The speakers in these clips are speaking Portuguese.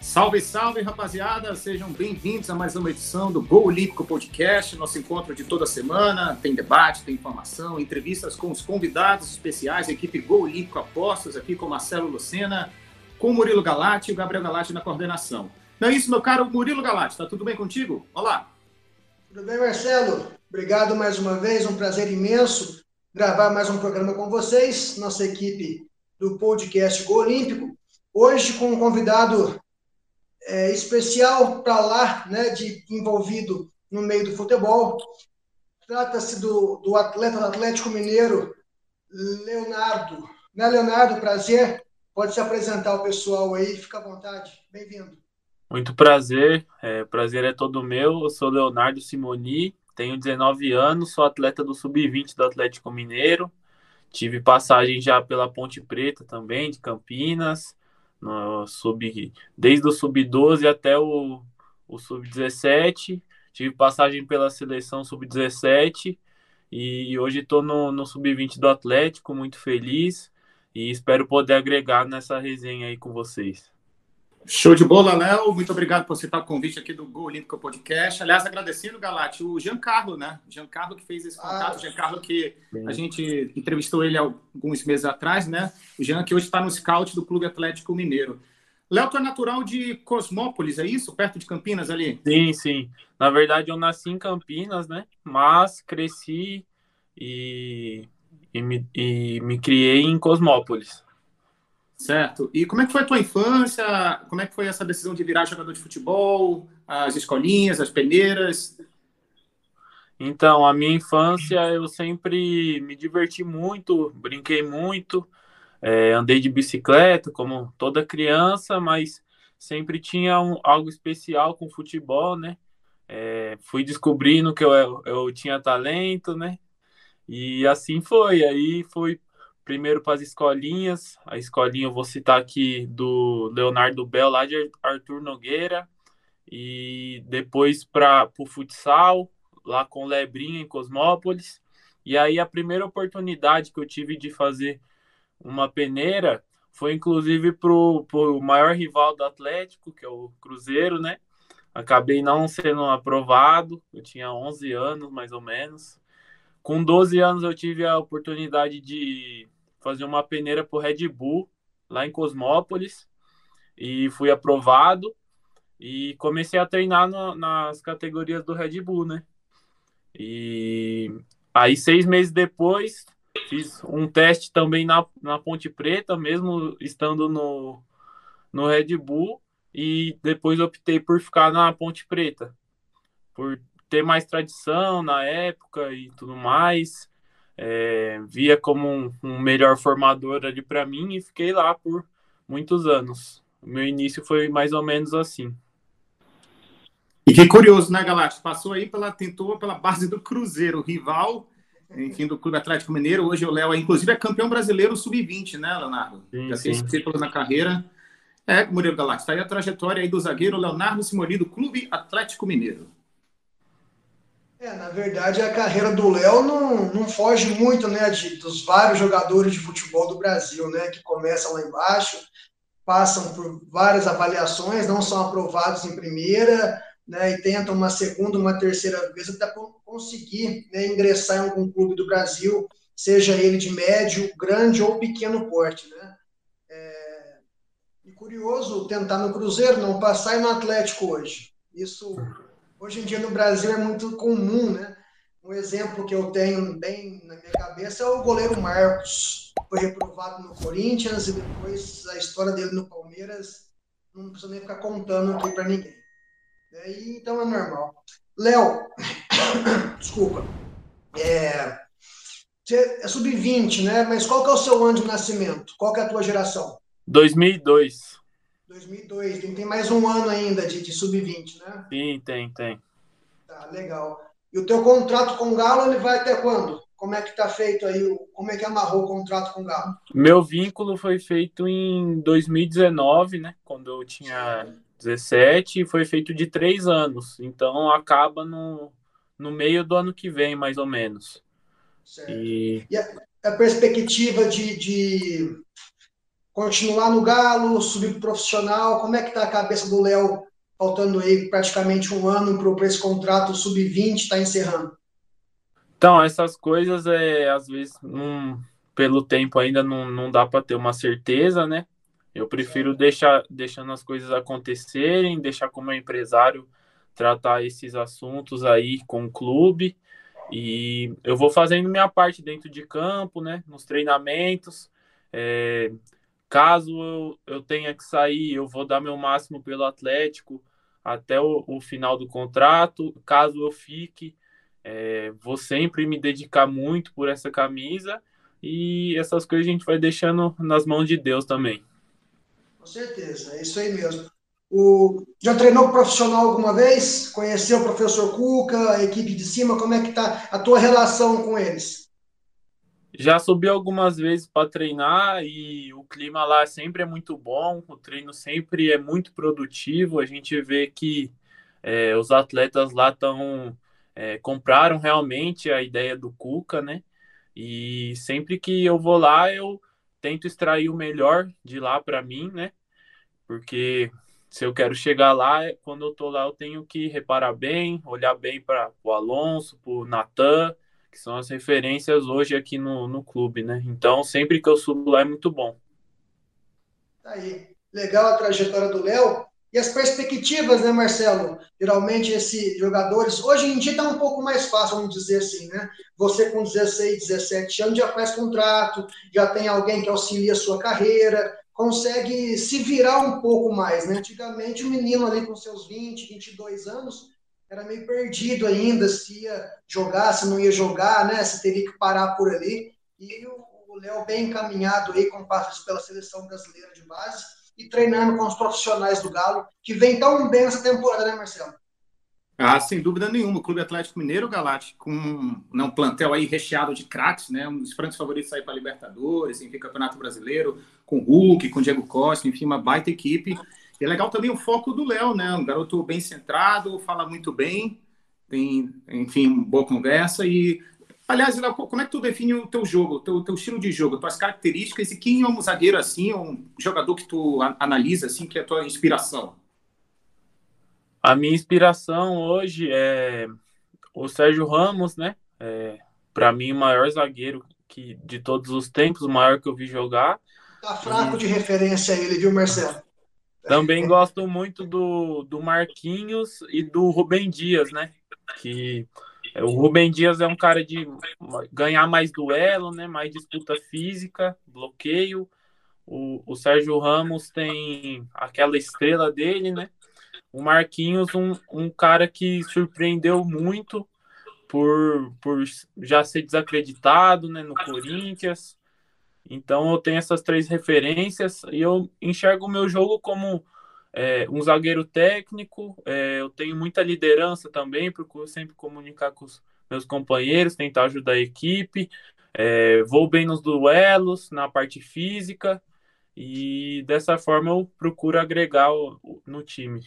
Salve, salve, rapaziada! Sejam bem-vindos a mais uma edição do Gol Olímpico Podcast, nosso encontro de toda semana. Tem debate, tem informação, entrevistas com os convidados especiais, equipe Gol Olímpico Apostas, aqui com Marcelo Lucena, com Murilo Galati e o Gabriel Galati na coordenação. Não é isso, meu caro Murilo Galati? Tá tudo bem contigo? Olá! Tudo bem, Marcelo? Obrigado mais uma vez, um prazer imenso gravar mais um programa com vocês, nossa equipe do podcast Gol Olímpico. Hoje com um convidado é, especial para lá, né, de envolvido no meio do futebol. Trata-se do, do atleta do Atlético Mineiro, Leonardo. Né, Leonardo? Prazer. Pode se apresentar o pessoal aí, fica à vontade. Bem-vindo. Muito prazer, é, prazer é todo meu. Eu sou Leonardo Simoni, tenho 19 anos, sou atleta do Sub-20 do Atlético Mineiro. Tive passagem já pela Ponte Preta também, de Campinas no sub, desde o sub-12 até o, o sub-17. Tive passagem pela seleção sub-17 e hoje estou no, no sub-20 do Atlético, muito feliz e espero poder agregar nessa resenha aí com vocês. Show de bola, Léo. Muito obrigado por aceitar o convite aqui do Gol Olímpico Podcast. Aliás, agradecendo, Galate, o Giancarlo, né? Giancarlo que fez esse contato, ah, Giancarlo que bem. a gente entrevistou ele alguns meses atrás, né? O Jean que hoje está no scout do Clube Atlético Mineiro. Léo, tu é natural de Cosmópolis, é isso? Perto de Campinas ali? Sim, sim. Na verdade, eu nasci em Campinas, né? Mas cresci e, e, me, e me criei em Cosmópolis. Certo. E como é que foi a tua infância? Como é que foi essa decisão de virar jogador de futebol? As escolinhas, as peneiras? Então, a minha infância eu sempre me diverti muito, brinquei muito, é, andei de bicicleta como toda criança, mas sempre tinha um, algo especial com futebol, né? É, fui descobrindo que eu, eu, tinha talento, né? E assim foi. Aí fui primeiro para as escolinhas. A escolinha eu vou citar aqui do Leonardo Bel, lá de Arthur Nogueira. E depois para o futsal, lá com Lebrinha, em Cosmópolis. E aí a primeira oportunidade que eu tive de fazer uma peneira foi inclusive para o maior rival do Atlético, que é o Cruzeiro, né? Acabei não sendo aprovado, eu tinha 11 anos mais ou menos. Com 12 anos eu tive a oportunidade de fazer uma peneira para o Red Bull, lá em Cosmópolis, e fui aprovado. E comecei a treinar no, nas categorias do Red Bull, né? E aí, seis meses depois, fiz um teste também na, na Ponte Preta, mesmo estando no, no Red Bull, e depois optei por ficar na Ponte Preta, por ter mais tradição na época e tudo mais é, via como um, um, melhor formador ali para mim e fiquei lá por muitos anos. O meu início foi mais ou menos assim. E que curioso, né, Galate? Passou aí pela tentou pela base do Cruzeiro, rival, enfim, do Clube Atlético Mineiro. Hoje o Léo, inclusive, é campeão brasileiro sub-20, né, Leonardo? Sim, Já fez títulos na carreira. É, Murilo Galate, está aí a trajetória aí do zagueiro Leonardo Simoni do Clube Atlético Mineiro. É, na verdade, a carreira do Léo não, não foge muito né, de, dos vários jogadores de futebol do Brasil, né, que começam lá embaixo, passam por várias avaliações, não são aprovados em primeira, né, e tentam uma segunda, uma terceira vez até conseguir né, ingressar em algum clube do Brasil, seja ele de médio, grande ou pequeno porte. Né. É, e curioso tentar no Cruzeiro, não passar e no Atlético hoje. Isso hoje em dia no Brasil é muito comum, né? Um exemplo que eu tenho bem na minha cabeça é o goleiro Marcos. Foi reprovado no Corinthians e depois a história dele no Palmeiras não precisa nem ficar contando aqui para ninguém. E, então é normal. Léo, desculpa. É, é sub-20, né? Mas qual que é o seu ano de nascimento? Qual que é a tua geração? 2002. 2002, tem, tem mais um ano ainda de, de sub-20, né? Sim, tem, tem. Tá, legal. E o teu contrato com o Galo, ele vai até quando? Como é que tá feito aí? Como é que amarrou o contrato com o Galo? Meu vínculo foi feito em 2019, né? Quando eu tinha 17, e foi feito de três anos. Então acaba no, no meio do ano que vem, mais ou menos. Certo. E, e a, a perspectiva de, de continuar no Galo, subir pro profissional? Como é que tá a cabeça do Léo, faltando aí praticamente um ano para esse contrato sub-20 está encerrando? Então, essas coisas, é, às vezes, pelo tempo ainda não, não dá para ter uma certeza, né? Eu prefiro deixar deixando as coisas acontecerem, deixar como empresário tratar esses assuntos aí com o clube. E eu vou fazendo minha parte dentro de campo, né? Nos treinamentos. É, caso eu, eu tenha que sair, eu vou dar meu máximo pelo Atlético até o, o final do contrato. Caso eu fique, é, vou sempre me dedicar muito por essa camisa. E essas coisas a gente vai deixando nas mãos de Deus também. Com certeza, é isso aí mesmo. O, já treinou profissional alguma vez? Conheceu o professor Cuca, a equipe de cima? Como é que está a tua relação com eles? Já subi algumas vezes para treinar e o clima lá sempre é muito bom, o treino sempre é muito produtivo. A gente vê que é, os atletas lá estão é, compraram realmente a ideia do Cuca, né? E sempre que eu vou lá, eu tento extrair o melhor de lá para mim, né? Porque se eu quero chegar lá, quando eu tô lá, eu tenho que reparar bem, olhar bem para o Alonso, para o Natan, que são as referências hoje aqui no, no clube, né? Então, sempre que eu subo lá é muito bom. Tá aí. Legal a trajetória do Léo. E as perspectivas, né, Marcelo? Geralmente esses jogadores, hoje em dia está um pouco mais fácil, vamos dizer assim, né? Você com 16, 17 anos já faz contrato, já tem alguém que auxilia a sua carreira, consegue se virar um pouco mais, né? Antigamente o menino ali com seus 20, 22 anos era meio perdido ainda, se ia jogar, se não ia jogar, né? Se teria que parar por ali. E o Léo bem encaminhado aí com passos pela seleção brasileira de base e treinando com os profissionais do Galo, que vem tão bem essa temporada, né, Marcelo? Ah, sem dúvida nenhuma. O Clube Atlético Mineiro, Galate, com né, um plantel aí recheado de craques, né? Um dos francos favoritos aí para Libertadores, enfim, Campeonato Brasileiro, com Hulk, com Diego Costa, enfim, uma baita equipe. E é legal também o foco do Léo, né? Um garoto bem centrado, fala muito bem, tem, enfim, boa conversa e Aliás, Léo, como é que tu define o teu jogo, o teu, teu, estilo de jogo, tuas características e quem é um zagueiro assim, um jogador que tu analisa assim, que é a tua inspiração? A minha inspiração hoje é o Sérgio Ramos, né? É, Para mim, o maior zagueiro que de todos os tempos, o maior que eu vi jogar. Tá fraco e... de referência ele, viu, Marcelo? Também gosto muito do, do Marquinhos e do Rubem Dias, né? Que o Rubem Dias é um cara de ganhar mais duelo, né? Mais disputa física, bloqueio. O, o Sérgio Ramos tem aquela estrela dele, né? O Marquinhos, um, um cara que surpreendeu muito por, por já ser desacreditado né, no Corinthians. Então eu tenho essas três referências e eu enxergo o meu jogo como é, um zagueiro técnico, é, eu tenho muita liderança também, procuro sempre comunicar com os meus companheiros, tentar ajudar a equipe, é, vou bem nos duelos, na parte física, e dessa forma eu procuro agregar o, no time.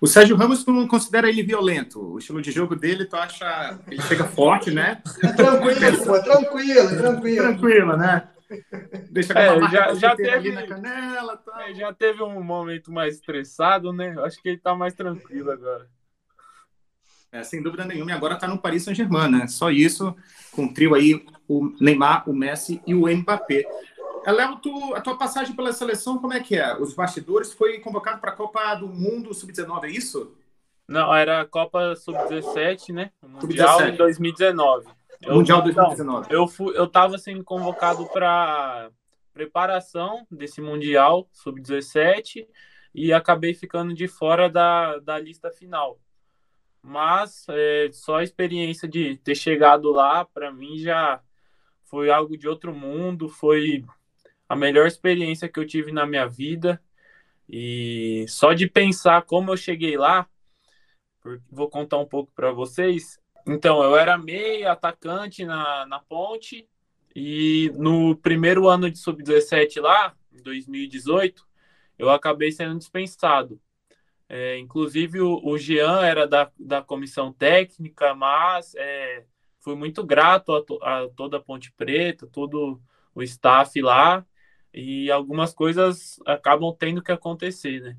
O Sérgio Ramos, tu não considera ele violento? O estilo de jogo dele, tu acha. Ele chega forte, né? É tranquilo, pô, tranquilo, tranquilo. Tranquilo, né? Deixa é, já, já teve na canela, tá? é, já teve um momento mais estressado, né? Acho que ele tá mais tranquilo agora. É, sem dúvida nenhuma, e agora tá no Paris Saint-Germain, né? Só isso, com o trio aí, o Neymar, o Messi e o Mbappé. Léo, tu, a tua passagem pela seleção, como é que é? Os bastidores foi convocado para a Copa do Mundo Sub-19, é isso? Não, era a Copa Sub-17, né? O Mundial Sub em 2019. Eu, Mundial 2019. eu fui, eu tava sendo convocado para preparação desse Mundial Sub-17 e acabei ficando de fora da, da lista final. Mas é, só a experiência de ter chegado lá, para mim, já foi algo de outro mundo, foi a melhor experiência que eu tive na minha vida. E só de pensar como eu cheguei lá, vou contar um pouco para vocês. Então, eu era meio atacante na, na ponte e no primeiro ano de sub-17 lá, em 2018, eu acabei sendo dispensado. É, inclusive, o, o Jean era da, da comissão técnica, mas é, fui muito grato a, to, a toda a Ponte Preta, todo o staff lá. E algumas coisas acabam tendo que acontecer, né?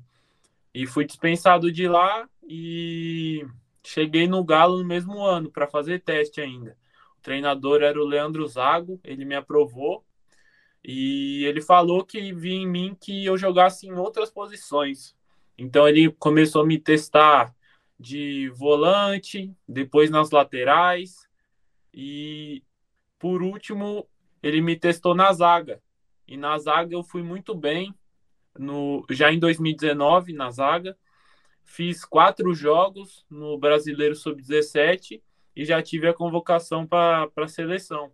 E fui dispensado de lá e cheguei no Galo no mesmo ano para fazer teste ainda. O treinador era o Leandro Zago, ele me aprovou e ele falou que via em mim que eu jogasse em outras posições. Então ele começou a me testar de volante, depois nas laterais e por último ele me testou na zaga. E na zaga eu fui muito bem, no, já em 2019 na zaga. Fiz quatro jogos no Brasileiro Sub-17 e já tive a convocação para a seleção.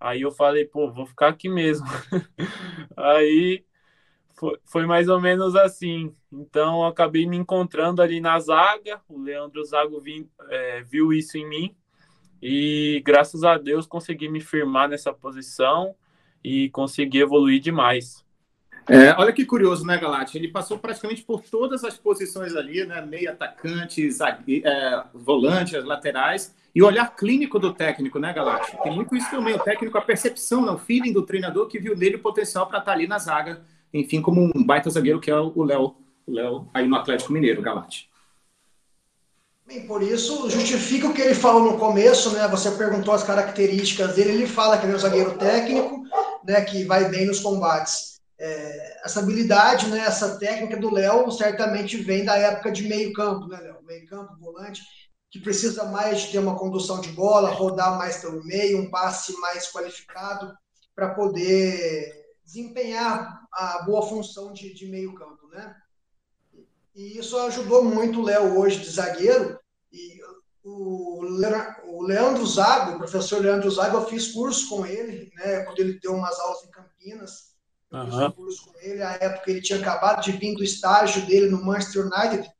Aí eu falei, pô, vou ficar aqui mesmo. Aí foi, foi mais ou menos assim. Então acabei me encontrando ali na zaga. O Leandro Zago é, viu isso em mim e graças a Deus consegui me firmar nessa posição e consegui evoluir demais. É, olha que curioso, né, Galati? Ele passou praticamente por todas as posições ali, né? Meio atacante, zague... é, volante, as laterais. E o olhar clínico do técnico, né, Galati? Tem muito isso também. O técnico, a percepção, né? o feeling do treinador que viu nele o potencial para estar tá ali na zaga. Enfim, como um baita zagueiro que é o Léo, o Léo aí no Atlético Mineiro, Galati. Bem, por isso, justifica o que ele falou no começo, né? Você perguntou as características dele, ele fala que ele é um zagueiro técnico, né? Que vai bem nos combates é, essa habilidade, né, essa técnica do Léo certamente vem da época de meio campo, né, Léo? Meio campo, volante, que precisa mais de ter uma condução de bola, rodar mais pelo meio, um passe mais qualificado para poder desempenhar a boa função de, de meio campo, né? E isso ajudou muito o Léo hoje de zagueiro. E o, Leandro Zago, o professor Leandro Zago, eu fiz curso com ele, né? Quando ele deu umas aulas em Campinas. Eu fiz um curso com ele, na época ele tinha acabado de vir do estágio dele no Manchester United.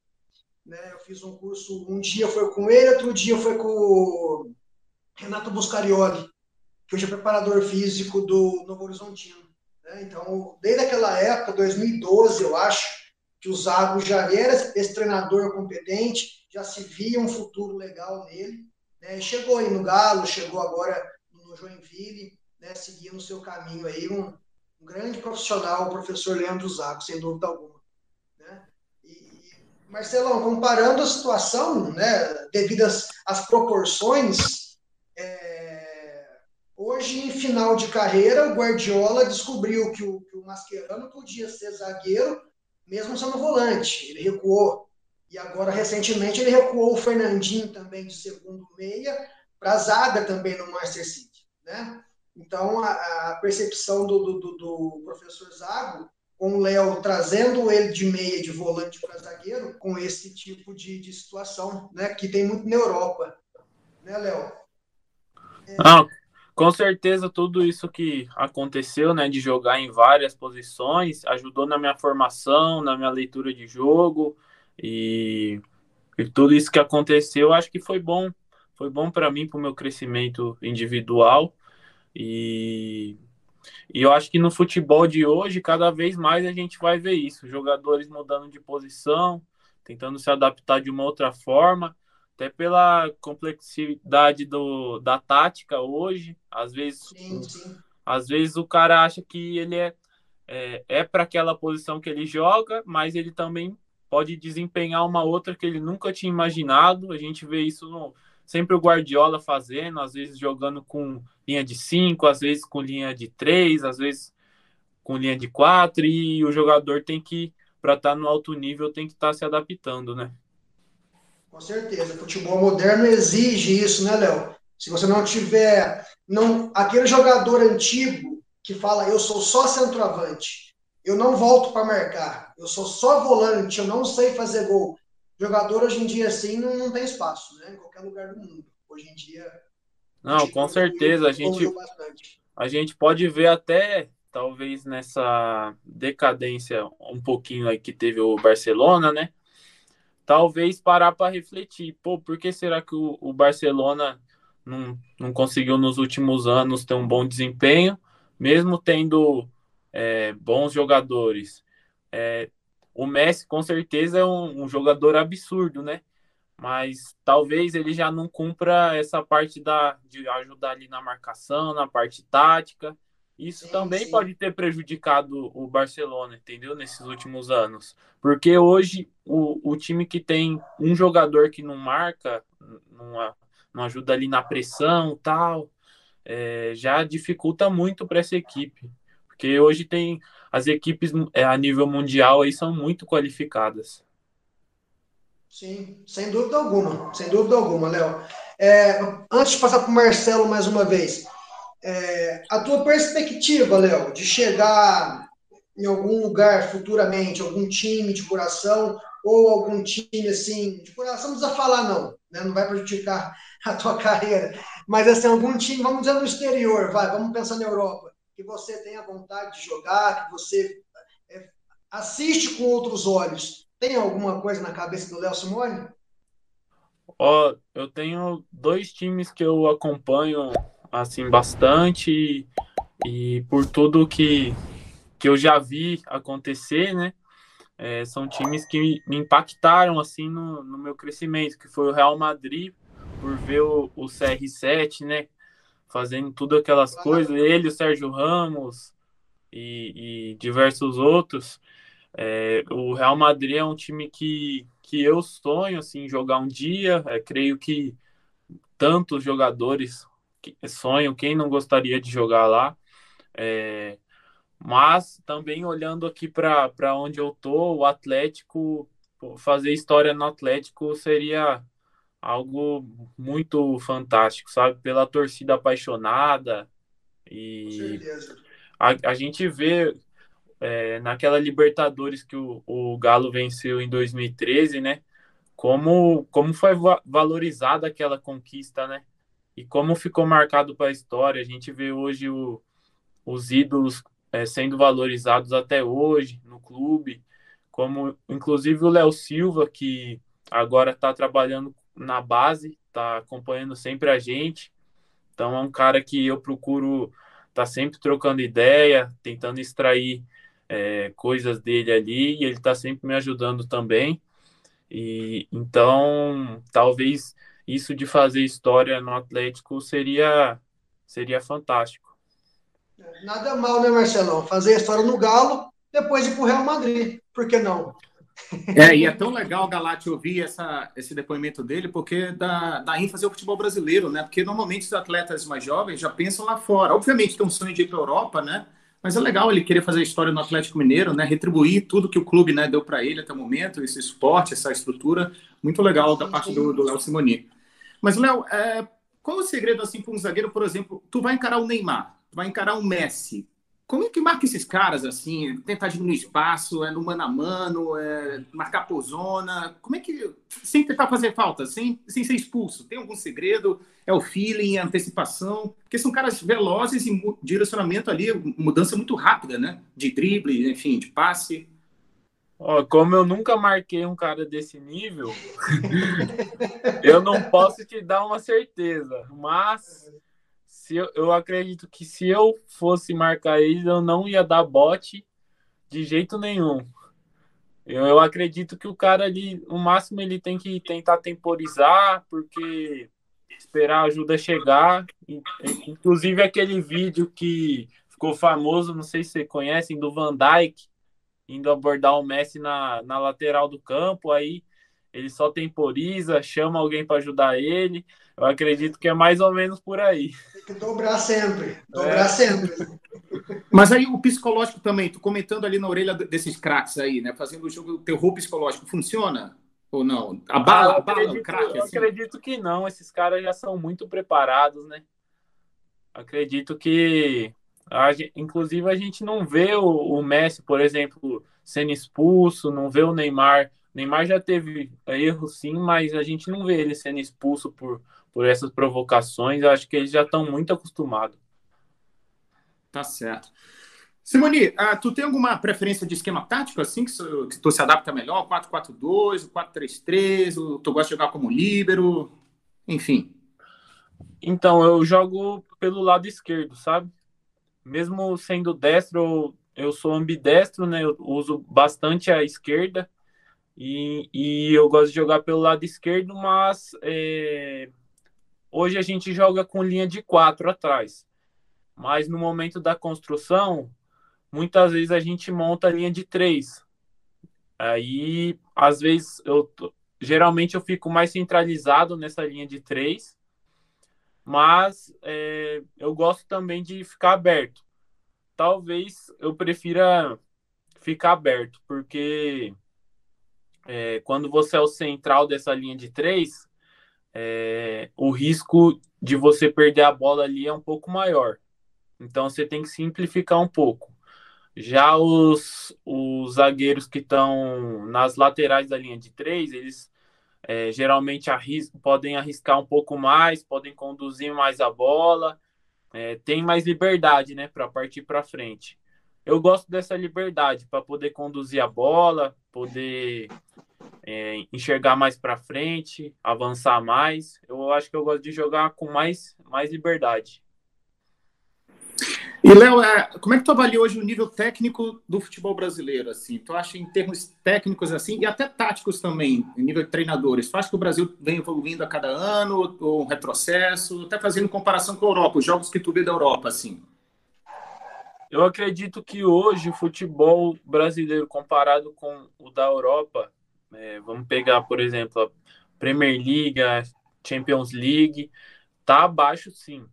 Né? Eu fiz um curso, um dia foi com ele, outro dia foi com o Renato Buscarioli, que hoje é preparador físico do Novo Horizontino. Né? Então, desde aquela época, 2012, eu acho, que o Zago já era esse treinador competente, já se via um futuro legal nele. Né? Chegou aí no Galo, chegou agora no Joinville, né? seguindo o seu caminho aí, um, um grande profissional, o professor Leandro Zago, sem dúvida alguma. Né? E, Marcelão, comparando a situação, né, devido às, às proporções, é, hoje, em final de carreira, o Guardiola descobriu que o, que o Mascherano podia ser zagueiro, mesmo sendo volante. Ele recuou. E agora, recentemente, ele recuou o Fernandinho também de segundo meia para zaga também no Manchester City. Né? Então, a, a percepção do, do, do, professor Zago, com o Léo trazendo ele de meia, de volante para zagueiro, com esse tipo de, de situação, né, que tem muito na Europa. Né, Léo? É... Não, com certeza tudo isso que aconteceu, né, de jogar em várias posições, ajudou na minha formação, na minha leitura de jogo e, e tudo isso que aconteceu, acho que foi bom, foi bom para mim, para o meu crescimento individual. E, e eu acho que no futebol de hoje, cada vez mais a gente vai ver isso: jogadores mudando de posição, tentando se adaptar de uma outra forma, até pela complexidade do, da tática hoje. Às vezes, às vezes o cara acha que ele é, é, é para aquela posição que ele joga, mas ele também pode desempenhar uma outra que ele nunca tinha imaginado. A gente vê isso no, sempre o Guardiola fazendo, às vezes jogando com linha de 5, às vezes com linha de 3, às vezes com linha de 4, e o jogador tem que, para estar tá no alto nível, tem que estar tá se adaptando, né? Com certeza, o futebol moderno exige isso, né, Léo? Se você não tiver não aquele jogador antigo que fala eu sou só centroavante, eu não volto para marcar, eu sou só volante, eu não sei fazer gol. Jogador hoje em dia assim não, não tem espaço, né? Em qualquer lugar do mundo. Hoje em dia. Não, com certeza. A gente, a gente pode ver até, talvez, nessa decadência um pouquinho aí que teve o Barcelona, né? Talvez parar para refletir. Pô, por que será que o, o Barcelona não, não conseguiu nos últimos anos ter um bom desempenho, mesmo tendo é, bons jogadores? É, o Messi, com certeza, é um, um, jogador absurdo, né? Mas talvez ele já não cumpra essa parte da, de ajudar ali na marcação, na parte tática. Isso sim, também sim. pode ter prejudicado o Barcelona, entendeu? Nesses últimos anos. Porque hoje o, o time que tem um jogador que não marca, não, não ajuda ali na pressão tal, é, já dificulta muito para essa equipe. Porque hoje tem as equipes é, a nível mundial aí são muito qualificadas. Sim, sem dúvida alguma, sem dúvida alguma, Léo. É, antes de passar para o Marcelo mais uma vez, é, a tua perspectiva, Léo, de chegar em algum lugar futuramente, algum time de coração ou algum time assim, de coração não precisa falar não, né? não vai prejudicar a tua carreira, mas assim, algum time, vamos dizer no exterior, vai, vamos pensar na Europa, que você tenha vontade de jogar, que você é, assiste com outros olhos. Tem alguma coisa na cabeça do Léo Simone? Ó, oh, eu tenho dois times que eu acompanho assim bastante e, e por tudo que, que eu já vi acontecer, né? É, são times que me impactaram assim no, no, meu crescimento, que foi o Real Madrid, por ver o, o CR7, né? Fazendo tudo aquelas coisas, ele, o Sérgio Ramos e, e diversos outros. É, o Real Madrid é um time que, que eu sonho assim jogar um dia. É, creio que tantos jogadores sonho, quem não gostaria de jogar lá. É, mas também olhando aqui para onde eu tô, o Atlético, fazer história no Atlético seria algo muito fantástico, sabe? Pela torcida apaixonada e a, a gente vê é, naquela Libertadores que o, o Galo venceu em 2013, né? Como, como foi valorizada aquela conquista, né? e como ficou marcado para a história. A gente vê hoje o, os ídolos é, sendo valorizados até hoje no clube, como inclusive o Léo Silva, que agora está trabalhando na base, está acompanhando sempre a gente. Então é um cara que eu procuro tá sempre trocando ideia, tentando extrair é, coisas dele ali, e ele está sempre me ajudando também. E então talvez isso de fazer história no Atlético seria seria fantástico. Nada mal, né, Marcelão? Fazer história no Galo, depois ir para o Real Madrid. Por que não? É, e é tão legal, Galate, ouvir essa, esse depoimento dele, porque dá, dá ênfase ao futebol brasileiro, né? Porque normalmente os atletas mais jovens já pensam lá fora. Obviamente tem um sonho de ir para a Europa, né? Mas é legal ele querer fazer história no Atlético Mineiro, né? Retribuir tudo que o clube né, deu para ele até o momento, esse esporte, essa estrutura. Muito legal da parte do Léo Simoni. Mas, Léo, é, qual o segredo assim para um zagueiro, por exemplo, tu vai encarar o Neymar, tu vai encarar o Messi. Como é que marca esses caras assim? Tentar diminuir espaço, é no mano a mano, é marcar por zona. Como é que. Sem tentar fazer falta, sem, sem ser expulso. Tem algum segredo? É o feeling, é a antecipação? Porque são caras velozes e direcionamento ali, mudança muito rápida, né? De drible, enfim, de passe. Ó, como eu nunca marquei um cara desse nível, eu não posso te dar uma certeza. Mas se eu, eu acredito que se eu fosse marcar ele, eu não ia dar bote de jeito nenhum. Eu, eu acredito que o cara ali, no máximo, ele tem que tentar temporizar, porque esperar a ajuda chegar. Inclusive aquele vídeo que ficou famoso, não sei se você conhecem, do Van Dyke indo abordar o Messi na, na lateral do campo, aí ele só temporiza, chama alguém para ajudar ele. Eu acredito que é mais ou menos por aí. Tem que dobrar sempre, dobrar é. sempre. Mas aí o psicológico também, tu comentando ali na orelha desses craques aí, né? Fazendo o jogo, o terror psicológico, funciona? Ou não? A bala, ah, bala acredito, craque, assim? acredito que não, esses caras já são muito preparados, né? Acredito que a, inclusive, a gente não vê o, o, Messi, por exemplo, sendo expulso, não vê o Neymar. Neymar já teve erro, sim, mas a gente não vê ele sendo expulso por, por essas provocações. Eu acho que eles já estão muito acostumados. Tá certo. Simone, uh, tu tem alguma preferência de esquema tático assim que, que tu se adapta melhor? 4-4-2, 4-3-3, tu gosta de jogar como líbero, enfim. Então, eu jogo pelo lado esquerdo, sabe? mesmo sendo destro, eu sou ambidestro, né? Eu uso bastante a esquerda e, e eu gosto de jogar pelo lado esquerdo, mas é, hoje a gente joga com linha de quatro atrás. mas no momento da construção, muitas vezes a gente monta a linha de três. Aí, às vezes, eu geralmente eu fico mais centralizado nessa linha de três, mas é, eu gosto também de ficar aberto. Talvez eu prefira ficar aberto, porque é, quando você é o central dessa linha de três, é, o risco de você perder a bola ali é um pouco maior. Então você tem que simplificar um pouco. Já os, os zagueiros que estão nas laterais da linha de três, eles é, geralmente arris podem arriscar um pouco mais, podem conduzir mais a bola, é, tem mais liberdade né, para partir para frente. Eu gosto dessa liberdade para poder conduzir a bola, poder é, enxergar mais para frente, avançar mais. Eu acho que eu gosto de jogar com mais, mais liberdade. E, Léo, é, como é que tu avalia hoje o nível técnico do futebol brasileiro? Assim? Tu acha em termos técnicos assim e até táticos também, em nível de treinadores? Tu acha que o Brasil vem evoluindo a cada ano, ou um retrocesso, até fazendo comparação com a Europa, os jogos que tu vê da Europa, assim? Eu acredito que hoje o futebol brasileiro comparado com o da Europa, é, vamos pegar, por exemplo, a Premier League, a Champions League, tá abaixo sim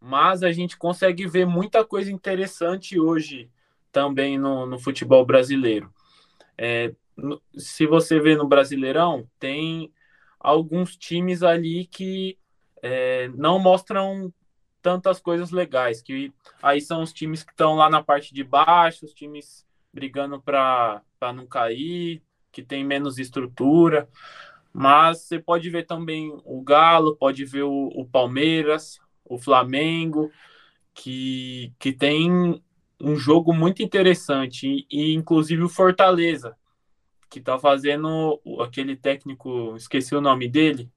mas a gente consegue ver muita coisa interessante hoje também no, no futebol brasileiro. É, no, se você vê no Brasileirão, tem alguns times ali que é, não mostram tantas coisas legais, que aí são os times que estão lá na parte de baixo, os times brigando para não cair, que tem menos estrutura. Mas você pode ver também o Galo, pode ver o, o Palmeiras, o Flamengo, que, que tem um jogo muito interessante, e, e inclusive o Fortaleza, que tá fazendo aquele técnico, esqueci o nome dele.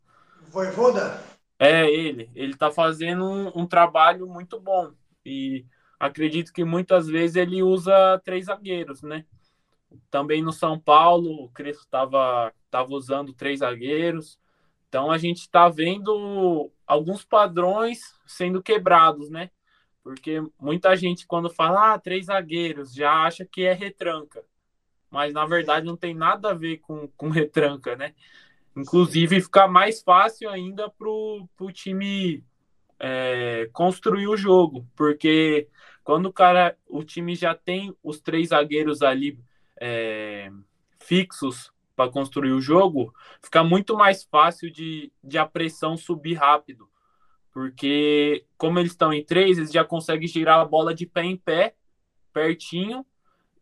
Voivoda? É, ele. Ele tá fazendo um, um, trabalho muito bom. E acredito que muitas vezes ele usa três zagueiros, né? Também no São Paulo, o Crespo tava, tava usando três zagueiros. Então a gente está vendo alguns padrões sendo quebrados, né? Porque muita gente, quando fala ah, três zagueiros, já acha que é retranca. Mas na verdade não tem nada a ver com, com retranca, né? Inclusive fica mais fácil ainda para o time é, construir o jogo, porque quando o cara, o time já tem os três zagueiros ali é, fixos para construir o jogo, fica muito mais fácil de, de a pressão subir rápido. Porque, como eles estão em três, eles já conseguem girar a bola de pé em pé, pertinho,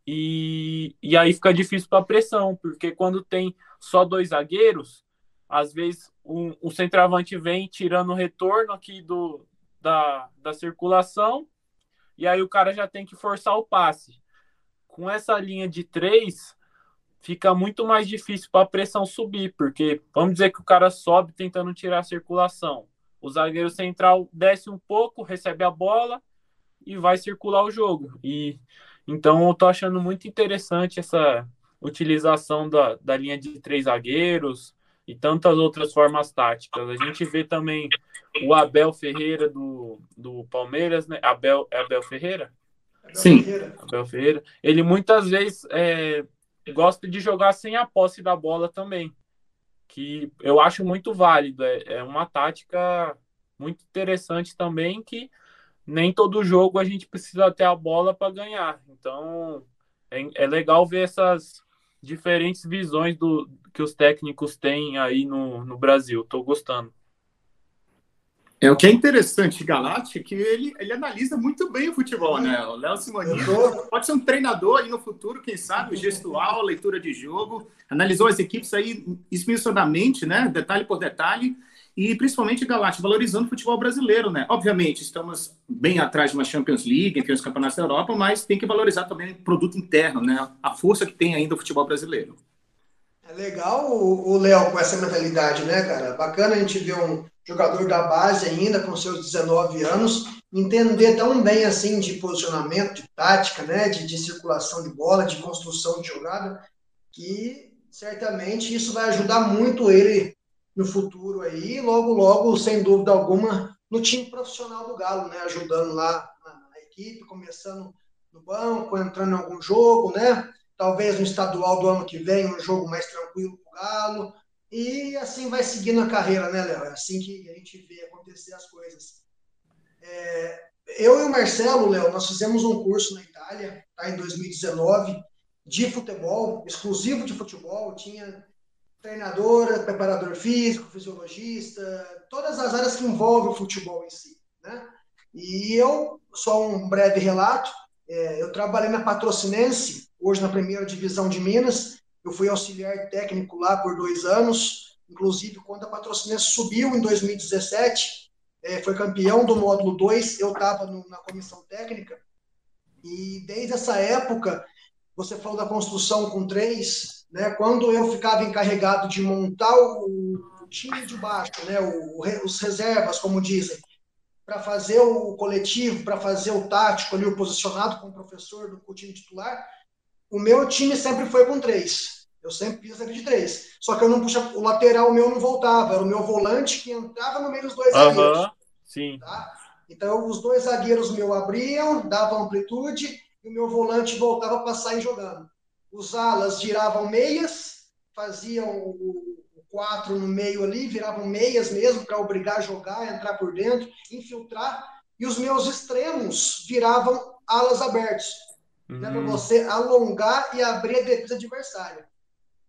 e, e aí fica difícil para pressão, porque quando tem só dois zagueiros, às vezes o, o centroavante vem tirando o retorno aqui do, da, da circulação, e aí o cara já tem que forçar o passe. Com essa linha de três, fica muito mais difícil para a pressão subir, porque vamos dizer que o cara sobe tentando tirar a circulação. O zagueiro central desce um pouco, recebe a bola e vai circular o jogo. E então eu tô achando muito interessante essa utilização da, da linha de três zagueiros e tantas outras formas táticas. A gente vê também o Abel Ferreira do, do Palmeiras, né? Abel, é Abel Ferreira? Sim. Abel Ferreira. Ele muitas vezes é, gosta de jogar sem a posse da bola também, que eu acho muito válido. É, é uma tática muito interessante também que nem todo jogo a gente precisa ter a bola para ganhar. Então é, é, legal ver essas diferentes visões do que os técnicos têm aí no, no Brasil. Estou gostando. É, o que é interessante de Galati é que ele, ele analisa muito bem o futebol, né? O Léo Simonini pode ser um treinador aí no futuro, quem sabe, gestual, leitura de jogo, analisou as equipes aí esmiuçadamente, né? Detalhe por detalhe, e principalmente Galati valorizando o futebol brasileiro, né? Obviamente, estamos bem atrás de uma Champions League, enfim, os campeonatos da Europa, mas tem que valorizar também o produto interno, né? A força que tem ainda o futebol brasileiro. É legal o Léo com essa mentalidade, né, cara? Bacana a gente ver um jogador da base ainda, com seus 19 anos, entender tão bem assim de posicionamento, de tática, né, de, de circulação de bola, de construção de jogada, que certamente isso vai ajudar muito ele no futuro aí, logo, logo, sem dúvida alguma, no time profissional do Galo, né, ajudando lá equipe, começando no banco, entrando em algum jogo, né? Talvez no estadual do ano que vem, um jogo mais tranquilo para o Galo. E assim vai seguindo a carreira, né, Léo? É assim que a gente vê acontecer as coisas. É, eu e o Marcelo, Léo, nós fizemos um curso na Itália, tá, em 2019, de futebol, exclusivo de futebol. Tinha treinadora, preparador físico, fisiologista, todas as áreas que envolvem o futebol em si. Né? E eu, só um breve relato, é, eu trabalhei na Patrocinense, hoje na primeira divisão de Minas, eu fui auxiliar técnico lá por dois anos, inclusive quando a Patrocinense subiu em 2017, é, foi campeão do módulo 2, eu estava na comissão técnica, e desde essa época, você falou da construção com três, né, quando eu ficava encarregado de montar o, o time de baixo, né, o, os reservas, como dizem, para fazer o coletivo, para fazer o tático ali, o posicionado com o professor do time titular, o meu time sempre foi com três. Eu sempre fiz ali de três. Só que eu não puxa, o lateral meu não voltava, era o meu volante que entrava no meio dos dois zagueiros. Sim. Tá? Então os dois zagueiros meu abriam, davam amplitude e o meu volante voltava para sair jogando. Os alas giravam meias, faziam o, quatro no meio ali, viravam meias mesmo para obrigar a jogar, entrar por dentro, infiltrar, e os meus extremos viravam alas abertas, uhum. né, para você alongar e abrir a defesa adversária.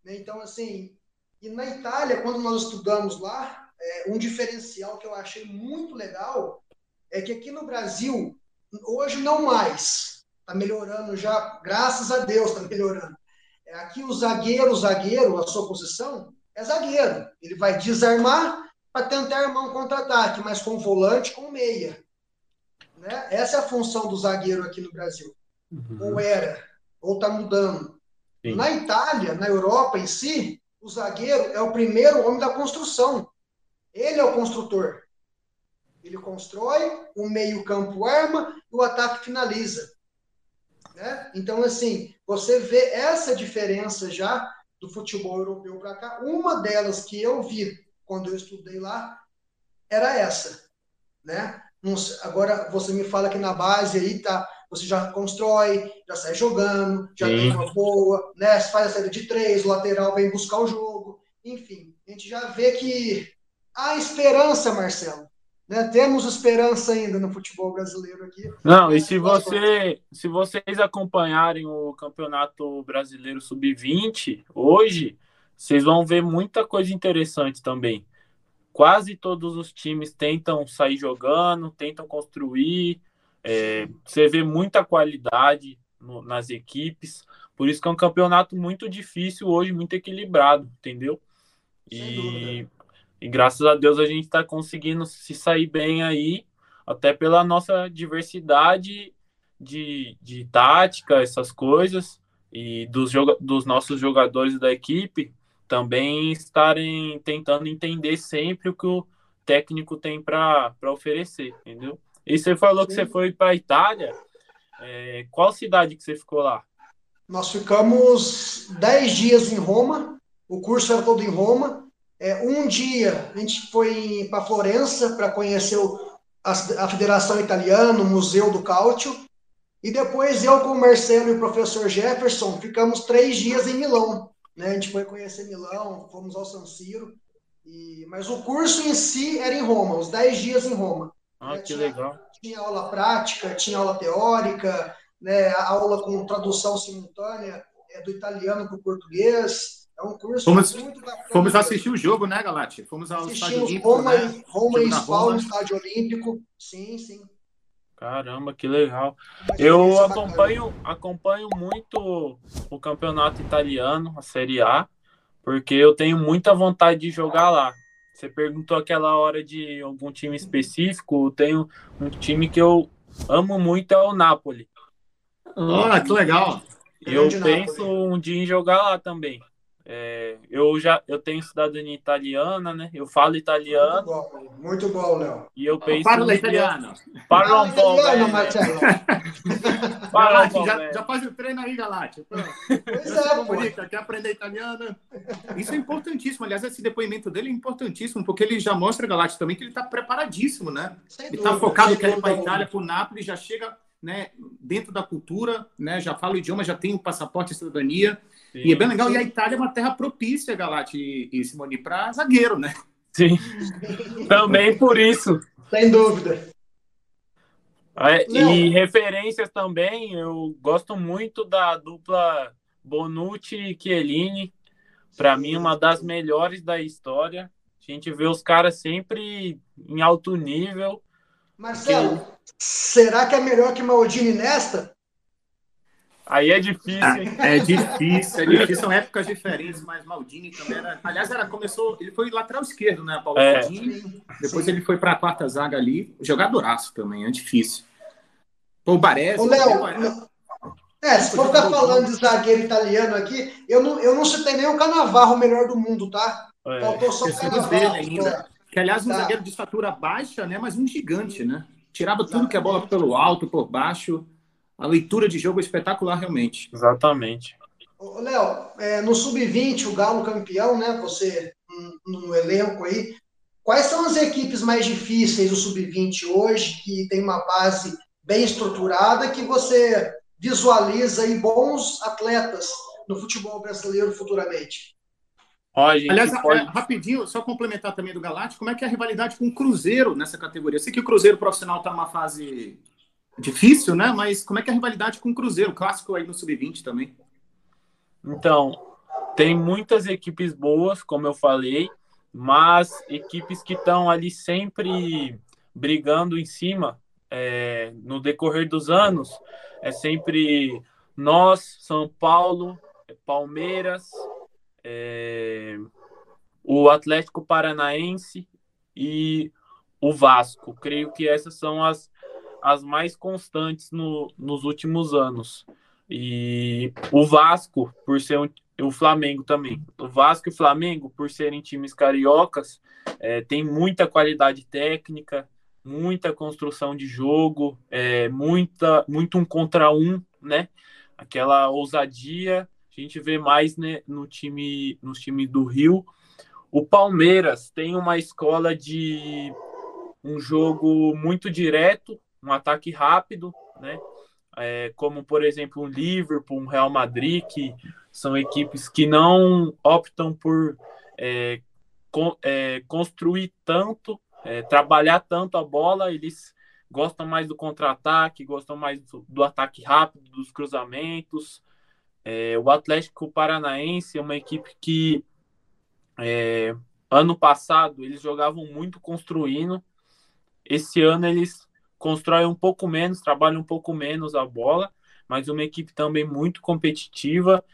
Né? Então, assim, e na Itália, quando nós estudamos lá, é, um diferencial que eu achei muito legal é que aqui no Brasil, hoje não mais, está melhorando já, graças a Deus está melhorando. É, aqui o zagueiro, o zagueiro, a sua posição, é zagueiro. Ele vai desarmar para tentar armar um contra-ataque, mas com volante, com meia. Né? Essa é a função do zagueiro aqui no Brasil. Uhum. Ou era, ou está mudando. Sim. Na Itália, na Europa em si, o zagueiro é o primeiro homem da construção. Ele é o construtor. Ele constrói, o meio-campo arma e o ataque finaliza. Né? Então, assim, você vê essa diferença já do futebol europeu para cá. Uma delas que eu vi quando eu estudei lá era essa, né? Agora você me fala que na base aí tá, você já constrói, já sai jogando, já Sim. tem uma boa, né? Faz a saída de três, o lateral vem buscar o jogo, enfim, a gente já vê que há esperança, Marcelo. Né? Temos esperança ainda no futebol brasileiro aqui. Não, e se você, se vocês acompanharem o Campeonato Brasileiro Sub-20 hoje, vocês vão ver muita coisa interessante também. Quase todos os times tentam sair jogando, tentam construir. É, você vê muita qualidade no, nas equipes. Por isso que é um campeonato muito difícil hoje, muito equilibrado, entendeu? E. E graças a Deus a gente está conseguindo se sair bem aí, até pela nossa diversidade de, de tática, essas coisas, e dos, dos nossos jogadores da equipe também estarem tentando entender sempre o que o técnico tem para oferecer, entendeu? E você falou Sim. que você foi para a Itália. É, qual cidade que você ficou lá? Nós ficamos 10 dias em Roma. O curso era todo em Roma. É, um dia a gente foi para Florença para conhecer o, a, a, Federação Italiana, o Museu do Cálcio, e depois eu com o Marcelo e o professor Jefferson ficamos três dias em Milão. Né? A gente foi conhecer Milão, fomos ao San Siro, e, mas o curso em si era em Roma, os dez dias em Roma. Ah, né? que tinha, legal. Tinha aula prática, tinha aula teórica, né? aula com tradução simultânea é, do italiano para o português. É um curso fomos, muito bacana. Fomos assistir o jogo, né, Galati? Fomos ao Assistimos estádio olímpico, Roma, né? Roma e Spawn, no estádio olímpico. Sim, sim. Caramba, que legal. Eu acompanho, acompanho muito o campeonato italiano, a Série A, porque eu tenho muita vontade de jogar lá. Você perguntou aquela hora de algum time específico, tenho um time que eu amo muito, é o Napoli. Ah, que legal. Eu penso um dia em jogar lá também. É, eu já eu tenho cidadania italiana, né? Eu falo italiano. Muito bom, muito bom Léo. E eu penso. Parla italiano. Parla um pouco. Italiano, Marcelo. Galate, já, já faz o treino aí, Galate. Pois é, comunica, quer aprender italiano? Isso é importantíssimo. Aliás, esse depoimento dele é importantíssimo, porque ele já mostra, Galate, também que ele está preparadíssimo, né? Sem ele está focado, quer ir para a Itália, para o Napoli, já chega né, dentro da cultura, né, já fala o idioma, já tem o passaporte e cidadania. Sim, e é bem legal. Sim. E a Itália é uma terra propícia, Galati e, e Simone, para zagueiro, né? Sim, também por isso. Sem dúvida. É, e referências também, eu gosto muito da dupla Bonucci e Chiellini. Para mim, uma das melhores da história. A gente vê os caras sempre em alto nível. Marcelo, que... será que é melhor que Maldini nesta? Aí é difícil, hein? É, difícil, é difícil. São épocas diferentes, mas Maldini também era. Aliás, era, começou. Ele foi lateral esquerdo, né? Paulo é. Maldini. Depois Sim. ele foi para a quarta zaga ali. Jogadoraço também, é difícil. O Baresi. Ô, Léo, é, se for ficar falando de zagueiro italiano aqui, eu não, eu não citei nem o Canavarro o melhor do mundo, tá? É. Faltou só o Canavarro. Ainda. Que, aliás, um tá. zagueiro de estatura baixa, né? Mas um gigante, né? Tirava Exatamente. tudo que é bola pelo alto, por baixo. A leitura de jogo é espetacular, realmente. Exatamente. Léo, é, no Sub-20, o Galo campeão, né? Você no, no elenco aí. Quais são as equipes mais difíceis do Sub-20 hoje, que tem uma base bem estruturada, que você visualiza aí bons atletas no futebol brasileiro futuramente? Aliás, pode... é, rapidinho, só complementar também do Galáctico, como é que é a rivalidade com o Cruzeiro nessa categoria? Eu sei que o Cruzeiro profissional está numa fase difícil, né? Mas como é que é a rivalidade com o Cruzeiro, clássico aí no Sub-20 também? Então, tem muitas equipes boas, como eu falei, mas equipes que estão ali sempre brigando em cima é, no decorrer dos anos é sempre nós, São Paulo, Palmeiras, é, o Atlético Paranaense e o Vasco. Creio que essas são as, as mais constantes no, nos últimos anos. E o Vasco, por ser um, o Flamengo também. O Vasco e o Flamengo, por serem times cariocas, é, tem muita qualidade técnica, muita construção de jogo, é, muita, muito um contra um, né? Aquela ousadia, a gente vê mais né, no time, no time do Rio. O Palmeiras tem uma escola de um jogo muito direto, um ataque rápido, né? É, como por exemplo um Liverpool, um Real Madrid, que são equipes que não optam por é, con é, construir tanto é, trabalhar tanto a bola, eles gostam mais do contra-ataque, gostam mais do, do, ataque rápido, dos cruzamentos. É, o Atlético Paranaense é uma equipe que é, ano passado eles jogavam muito construindo. Esse ano eles constroem um pouco menos, trabalham um pouco menos a bola, mas uma equipe também muito competitiva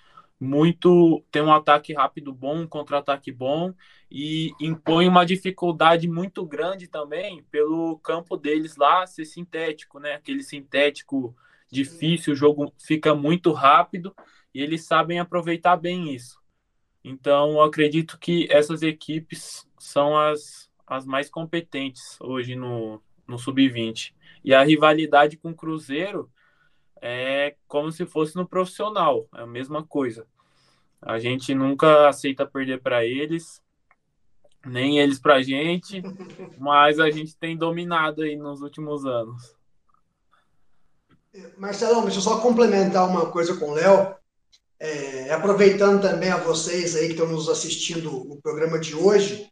muito tem um ataque rápido bom, um contra-ataque bom e impõe uma dificuldade muito grande também pelo campo deles lá ser sintético, né? Aquele sintético difícil, o jogo fica muito rápido e eles sabem aproveitar bem isso. Então, acredito que essas equipes são as, as mais competentes hoje no, no Sub-20. E a rivalidade com o Cruzeiro é como se fosse no profissional, é a mesma coisa. A gente nunca aceita perder para eles, nem eles para a gente, mas a gente tem dominado aí nos últimos anos. Marcelão, deixa eu só complementar uma coisa com o Léo. É, aproveitando também a vocês aí que estão nos assistindo o programa de hoje.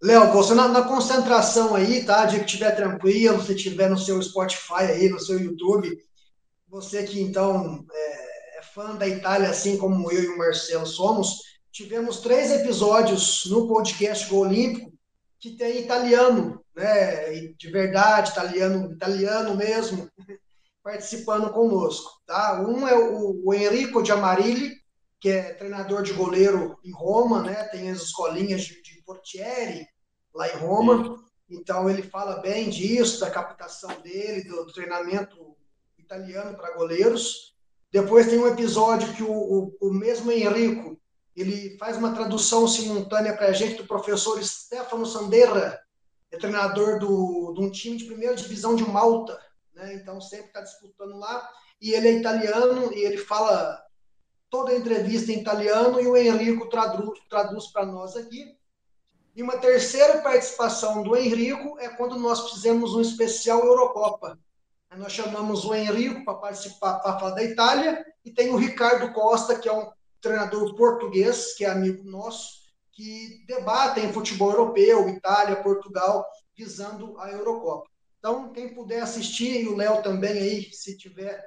Léo, você na, na, concentração aí, tá? De que estiver tranquilo, se estiver no seu Spotify aí, no seu YouTube, você que então é, é, fã da Itália, assim como eu e o Marcelo somos, tivemos três episódios no podcast Go Olímpico que tem italiano, né? De verdade, italiano, italiano mesmo, participando conosco, tá? Um é o, o Enrico de Amarilli, que é treinador de goleiro em Roma, né? Tem as escolinhas de, de Portieri lá em Roma. Então ele fala bem disso, da captação dele, do, treinamento italiano para goleiros. Depois tem um episódio que o, o, o, mesmo Henrico ele faz uma tradução simultânea para a gente do professor Stefano Sanderra, é treinador do, de um time de primeira divisão de Malta, né? então sempre está disputando lá. E ele é italiano e ele fala toda a entrevista em italiano e o Henrico traduz, traduz para nós aqui. E uma terceira participação do Henrico é quando nós fizemos um especial Eurocopa nós chamamos o Henrico para participar, para falar da Itália, e tem o Ricardo Costa, que é um treinador português, que é amigo nosso, que debatem futebol europeu, Itália, Portugal, visando a Eurocopa. Então, quem puder assistir, e o Léo também aí, se tiver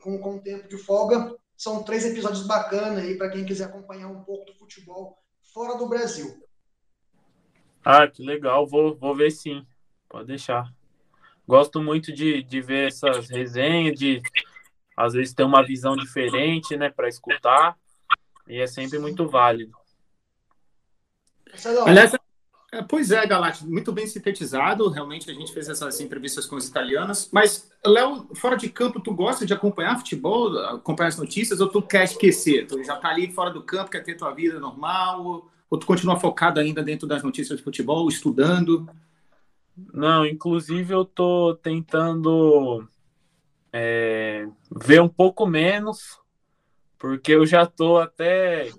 com, com tempo de folga, são três episódios bacanas aí para quem quiser acompanhar um pouco do futebol fora do Brasil. Ah, que legal, vou, vou ver sim, pode deixar. Gosto muito de, de ver essas resenhas, de às vezes ter uma visão diferente, né, para escutar, e é sempre muito válido. Aliás, é, pois é, Galati, muito bem sintetizado. Realmente a gente fez essas entrevistas com os italianos. Mas, Léo, fora de campo, tu gosta de acompanhar futebol, acompanhar as notícias, ou tu quer esquecer? Tu já tá ali fora do campo, quer ter tua vida normal? Ou, tu continua focado ainda dentro das notícias de futebol, estudando? Não, inclusive eu tô tentando é, ver um pouco menos, porque eu já tô até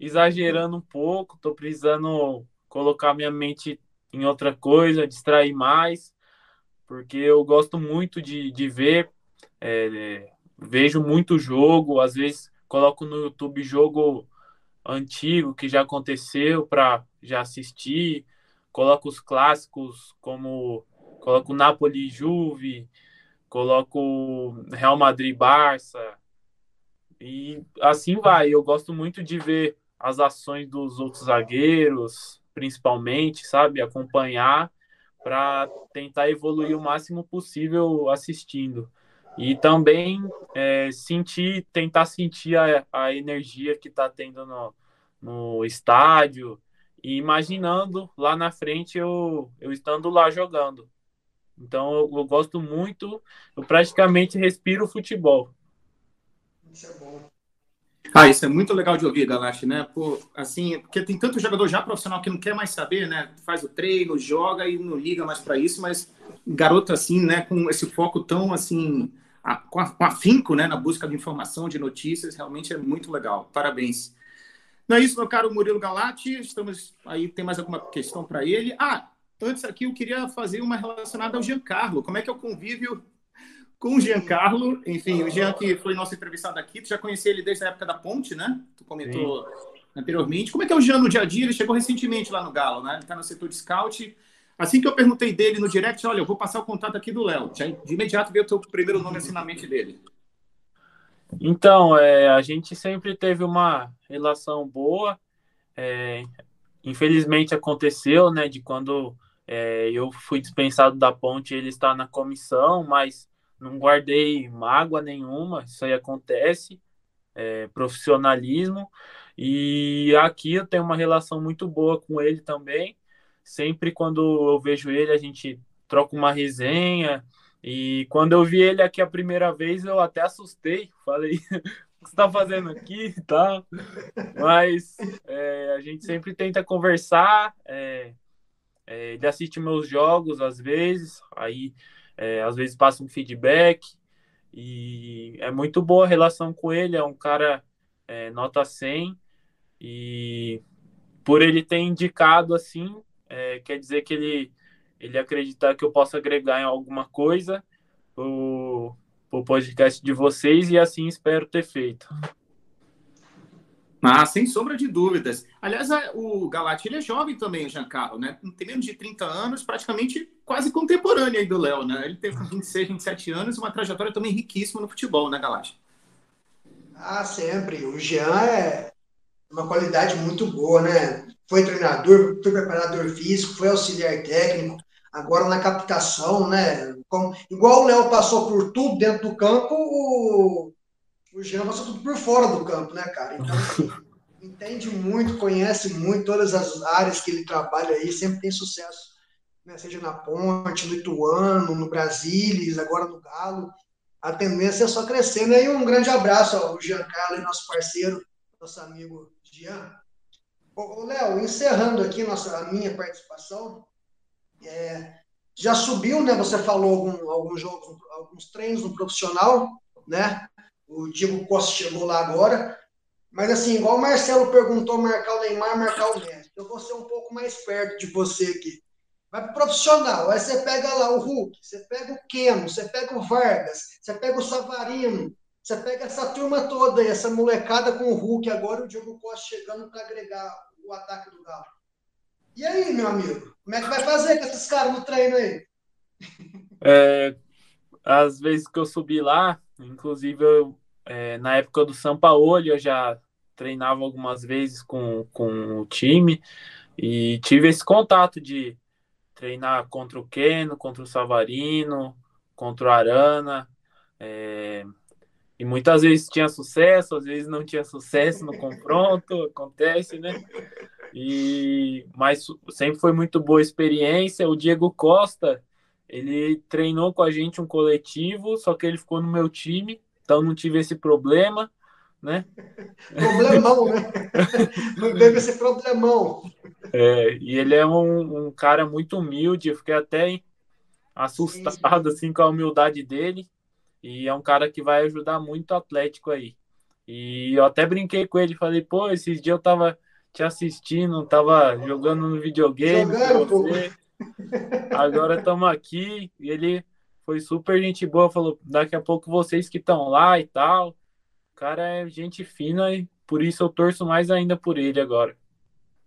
exagerando um pouco, tô precisando colocar minha mente em outra coisa, distrair mais, porque eu gosto muito de, de ver, é, vejo muito jogo, às vezes coloco no YouTube jogo antigo que já aconteceu para já assistir, coloco os clássicos como coloco Napoli Juve, coloco Real Madrid Barça e assim vai. Eu gosto muito de ver as ações dos outros zagueiros, principalmente, sabe? Acompanhar para tentar evoluir o máximo possível assistindo. E também é, sentir, tentar sentir a, a energia que está tendo no, no estádio e imaginando lá na frente eu, eu estando lá jogando. Então eu, eu gosto muito, eu praticamente respiro futebol. Isso é bom. Ah, isso é muito legal de ouvir, Galache, né? Pô, assim, porque tem tanto jogador já profissional que não quer mais saber, né? Faz o treino, joga e não liga mais para isso, mas garoto assim, né, com esse foco tão assim, a, com, a, com afinco, né, na busca de informação, de notícias, realmente é muito legal. Parabéns. Não é isso, meu caro Murilo Galati. Estamos aí, tem mais alguma questão para ele? Ah, antes aqui eu queria fazer uma relacionada ao Giancarlo. Como é que é o convívio com o Giancarlo. Enfim, o Jean que foi nosso entrevistado aqui, tu já conhecia ele desde a época da Ponte, né? Tu comentou Sim. anteriormente. Como é que é o Jean no dia a dia? Ele chegou recentemente lá no Galo, né? Ele está no setor de scout. Assim que eu perguntei dele no direct, olha, eu vou passar o contato aqui do Léo. De imediato veio o teu primeiro nome assim na mente dele. Então, é, a gente sempre teve uma relação boa. É, infelizmente aconteceu, né, de quando é, eu fui dispensado da ponte, ele está na comissão, mas não guardei mágoa nenhuma, isso aí acontece, é, profissionalismo. E aqui eu tenho uma relação muito boa com ele também. Sempre quando eu vejo ele, a gente troca uma resenha. E quando eu vi ele aqui a primeira vez, eu até assustei. Falei, o que você está fazendo aqui tal. Mas é, a gente sempre tenta conversar. É, é, ele assiste meus jogos às vezes, aí é, às vezes passa um feedback e é muito boa a relação com ele, é um cara é, nota 100 e por ele ter indicado assim, é, quer dizer que ele, ele acredita que eu posso agregar em alguma coisa o, o podcast de vocês e assim espero ter feito. Ah, sem sombra de dúvidas. Aliás, o Galati ele é jovem também, o Giancarlo, né? Tem menos de 30 anos, praticamente quase contemporâneo aí do Léo, né? Ele tem 26, 27 anos, uma trajetória também riquíssima no futebol, né, Galati? Ah, sempre. O Jean é uma qualidade muito boa, né? Foi treinador, foi preparador físico, foi auxiliar técnico, agora na captação, né? Como, igual o Léo passou por tudo dentro do campo, o o Jean passou tudo por fora do campo, né, cara? Então, entende muito, conhece muito todas as áreas que ele trabalha aí, sempre tem sucesso, né? seja na Ponte, no Ituano, no Brasília, agora no Galo. A tendência é só crescendo. E um grande abraço ao Giancarlo, nosso parceiro, nosso amigo Jean. Léo, encerrando aqui nossa, a minha participação, é, já subiu, né? Você falou algum, alguns jogos, alguns treinos no profissional, né? O Diego Costa chegou lá agora. Mas assim, igual o Marcelo perguntou marcar o Neymar, marcar o Messi. Eu vou ser um pouco mais perto de você aqui. vai para profissional. Aí você pega lá o Hulk, você pega o Keno, você pega o Vargas, você pega o Savarino, você pega essa turma toda aí, essa molecada com o Hulk, agora o Diogo Costa chegando para agregar o ataque do Galo. E aí, meu amigo? Como é que vai fazer com esses caras no treino aí? É, as vezes que eu subi lá, inclusive eu, é, na época do São Paulo, eu já treinava algumas vezes com, com o time e tive esse contato de treinar contra o Keno, contra o Savarino, contra o Arana. É, e muitas vezes tinha sucesso, às vezes não tinha sucesso no confronto, acontece, né? E mas sempre foi muito boa experiência. O Diego Costa, ele treinou com a gente um coletivo, só que ele ficou no meu time, então não tive esse problema, né? Problemão, né? Não teve esse problemão. É, e ele é um, um cara muito humilde, eu fiquei até assustado sim, sim. assim com a humildade dele. E é um cara que vai ajudar muito o Atlético aí. E eu até brinquei com ele, falei, pô, esses dias eu tava te assistindo, tava jogando no videogame jogando, com você. Agora estamos aqui. E ele foi super gente boa, falou, daqui a pouco vocês que estão lá e tal. O cara é gente fina e por isso eu torço mais ainda por ele agora.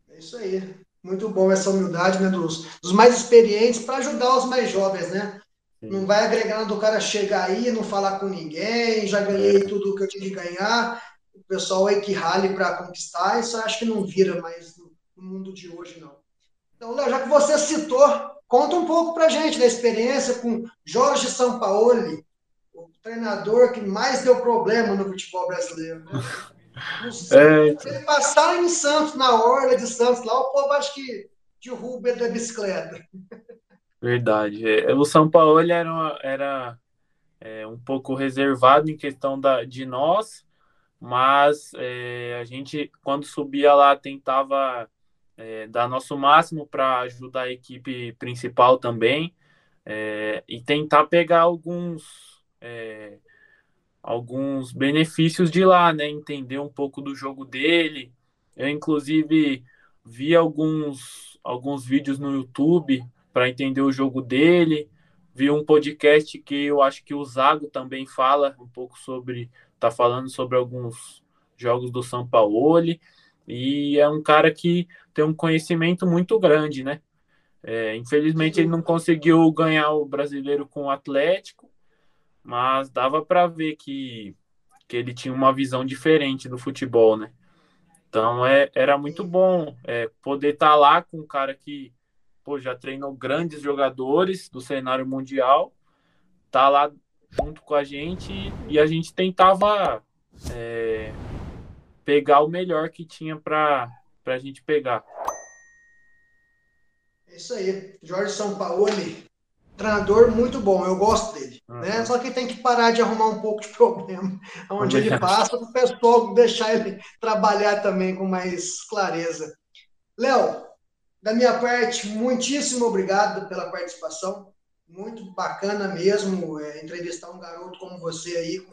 É isso aí. Muito bom essa humildade, né, dos, dos mais experientes para ajudar os mais jovens, né? Não vai agregar do cara chegar aí não falar com ninguém, já ganhei tudo que eu tinha que ganhar. O pessoal aí que rale para conquistar, isso acho que não vira mais no, mundo de hoje, não. Então, Léo, já que você citou, conta um pouco para gente da experiência com Jorge Sampaoli, o treinador que mais deu problema no futebol brasileiro. Né? É... Se ele passar em Santos, na orla de Santos, lá o povo acho que derruba da bicicleta. Verdade. É, o São Paulo era, era é, um pouco reservado em questão da, de nós, mas é, a gente, quando subia lá, tentava é, dar nosso máximo para ajudar a equipe principal também é, e tentar pegar alguns é, alguns benefícios de lá, né? Entender um pouco do jogo dele. Eu, inclusive, vi alguns, alguns vídeos no YouTube para entender o jogo dele. Vi um podcast que eu acho que o Zago também fala um pouco sobre, tá falando sobre alguns jogos do São Paulo e é um cara que tem um conhecimento muito grande, né? É, infelizmente ele não conseguiu ganhar o brasileiro com o Atlético, mas dava para ver que, que ele tinha uma visão diferente do futebol, né? Então é, era muito bom é, poder estar tá lá com um cara que pô, já treinou grandes jogadores do cenário mundial, tá lá junto com a gente e a gente tentava é, pegar o melhor que tinha para a gente pegar. É isso aí, Jorge Sampaoli, treinador muito bom, eu gosto dele, uhum. né? Só que tem que parar de arrumar um pouco de problema onde ele passa, para o pessoal deixar ele trabalhar também com mais clareza. Léo, da minha parte, muitíssimo obrigado pela participação. Muito bacana mesmo é, entrevistar um garoto como você aí,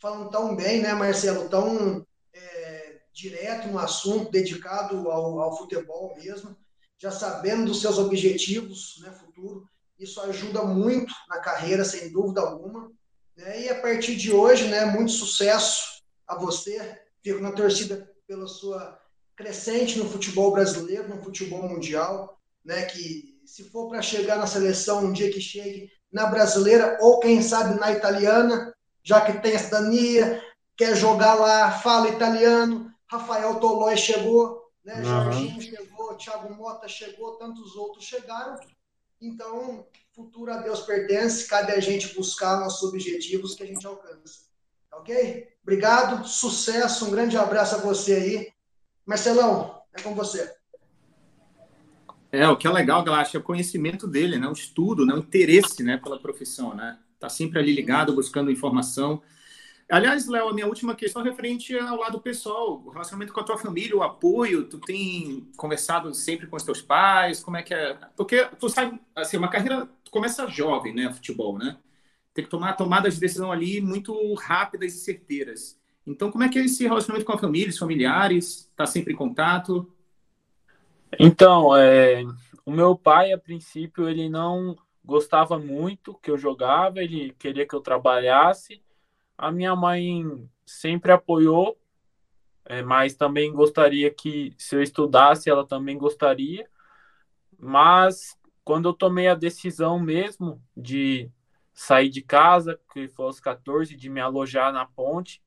falando tão bem, né, Marcelo? Tão é, direto no assunto, dedicado ao, ao, futebol mesmo, já sabendo dos seus objetivos, né, futuro. Isso ajuda muito na carreira, sem dúvida alguma. Né? E a partir de hoje, né, muito sucesso a você. Fico na torcida pela sua crescente no futebol brasileiro, no futebol mundial, né? Que se for para chegar na seleção um dia que chegue na brasileira ou quem sabe na italiana, já que tem a cidadania, quer jogar lá, fala italiano. Rafael Tolói chegou, né? Uhum. Jorginho chegou, Thiago Mota chegou, tantos outros chegaram. Então, futuro a Deus pertence, cabe a gente buscar nossos objetivos que a gente alcança. Ok? Obrigado, sucesso, um grande abraço a você aí Marcelão, é com você. É, o que é legal, Galaxa, é o conhecimento dele, né? o estudo, né? o interesse né? pela profissão. Né? Tá sempre ali ligado, buscando informação. Aliás, Léo, a minha última questão é referente ao lado pessoal, o relacionamento com a tua família, o apoio. Tu tem conversado sempre com os teus pais? Como é que é? Porque tu sabe, assim, uma carreira começa jovem, né, futebol, né? Tem que tomar tomadas de decisão ali muito rápidas e certeiras. Então, como é que é esse relacionamento com a família, os familiares? Está sempre em contato? Então, é, o meu pai, a princípio, ele não gostava muito que eu jogava, ele queria que eu trabalhasse. A minha mãe sempre apoiou, é, mas também gostaria que, se eu estudasse, ela também gostaria. Mas quando eu tomei a decisão mesmo de sair de casa, que foi aos 14, de me alojar na ponte,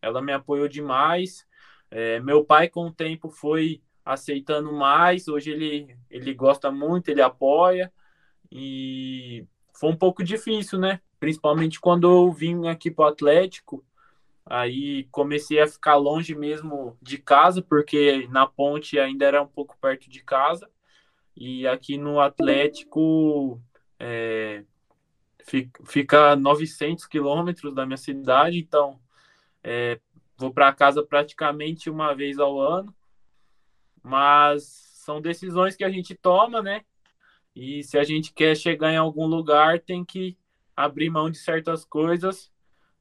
ela me apoiou demais. É, meu pai, com o tempo, foi aceitando mais. Hoje ele, ele gosta muito, ele apoia. E foi um pouco difícil, né? Principalmente quando eu vim aqui para o Atlético. Aí comecei a ficar longe mesmo de casa, porque na ponte ainda era um pouco perto de casa. E aqui no Atlético é, fica 900 quilômetros da minha cidade, então é, vou para casa praticamente uma vez ao ano. Mas são decisões que a gente toma, né? E se a gente quer chegar em algum lugar, tem que abrir mão de certas coisas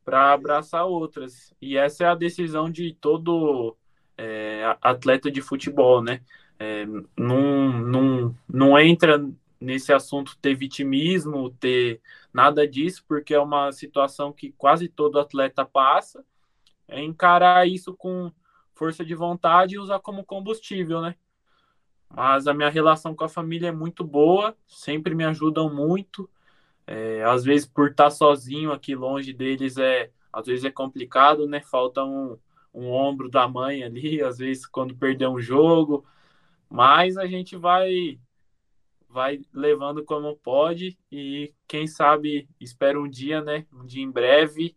para abraçar outras. E essa é a decisão de todo é, atleta de futebol, né? É, não, não, não entra nesse assunto ter vitimismo, ter nada disso, porque é uma situação que quase todo atleta passa. É encarar isso com força de vontade e usar como combustível, né? Mas a minha relação com a família é muito boa, sempre me ajudam muito. É, às vezes, por estar sozinho aqui longe deles, é, às vezes é complicado, né? Falta um, um ombro da mãe ali, às vezes, quando perder um jogo. Mas a gente vai vai levando como pode e quem sabe espero um dia, né, um dia em breve,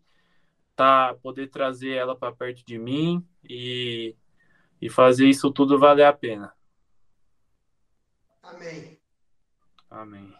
tá poder trazer ela para perto de mim e, e fazer isso tudo valer a pena. Amém. Amém.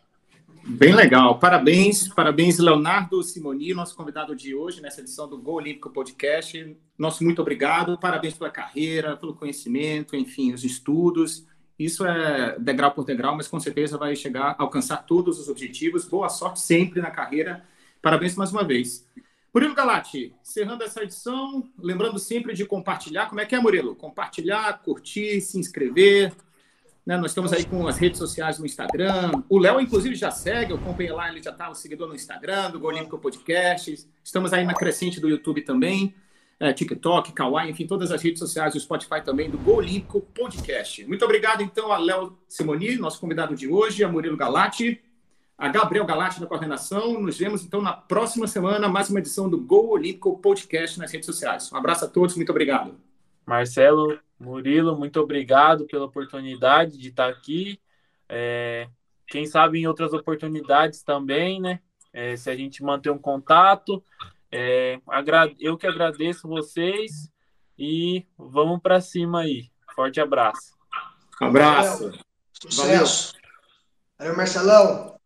Bem legal. Parabéns, parabéns, Leonardo Simoni, nosso convidado de hoje nessa edição do Gol Olímpico Podcast. Nosso muito obrigado. Parabéns pela carreira, pelo conhecimento, enfim, os estudos. Isso é degrau por degrau, mas com certeza vai chegar a alcançar todos os objetivos. Boa sorte sempre na carreira. Parabéns mais uma vez. Murilo Galati, encerrando essa edição, lembrando sempre de compartilhar. Como é que é, Murilo? Compartilhar, curtir, se inscrever, né? Nós estamos aí com as redes sociais no Instagram. O Léo, inclusive, já segue, eu acompanhei lá, ele já está seguidor no Instagram, do Golimpo Podcast. Estamos aí na crescente do YouTube também, é, TikTok, Kawaii, enfim, todas as redes sociais, o Spotify também, do Golimpo Podcast. Muito obrigado, então, a Léo Simoni, nosso convidado de hoje, a Murilo Galati, a Gabriel Galati na coordenação. Nos vemos, então, na próxima semana, mais uma edição do Gol Olímpico Podcast nas redes sociais. Um abraço a todos, muito obrigado. Marcelo, Murilo, muito obrigado pela oportunidade de estar aqui. É, quem sabe em outras oportunidades também, né? É, se a gente manter um contato. É, eu que agradeço vocês e vamos para cima aí. Forte abraço. Um abraço. Sucesso. Valeu, Marcelão.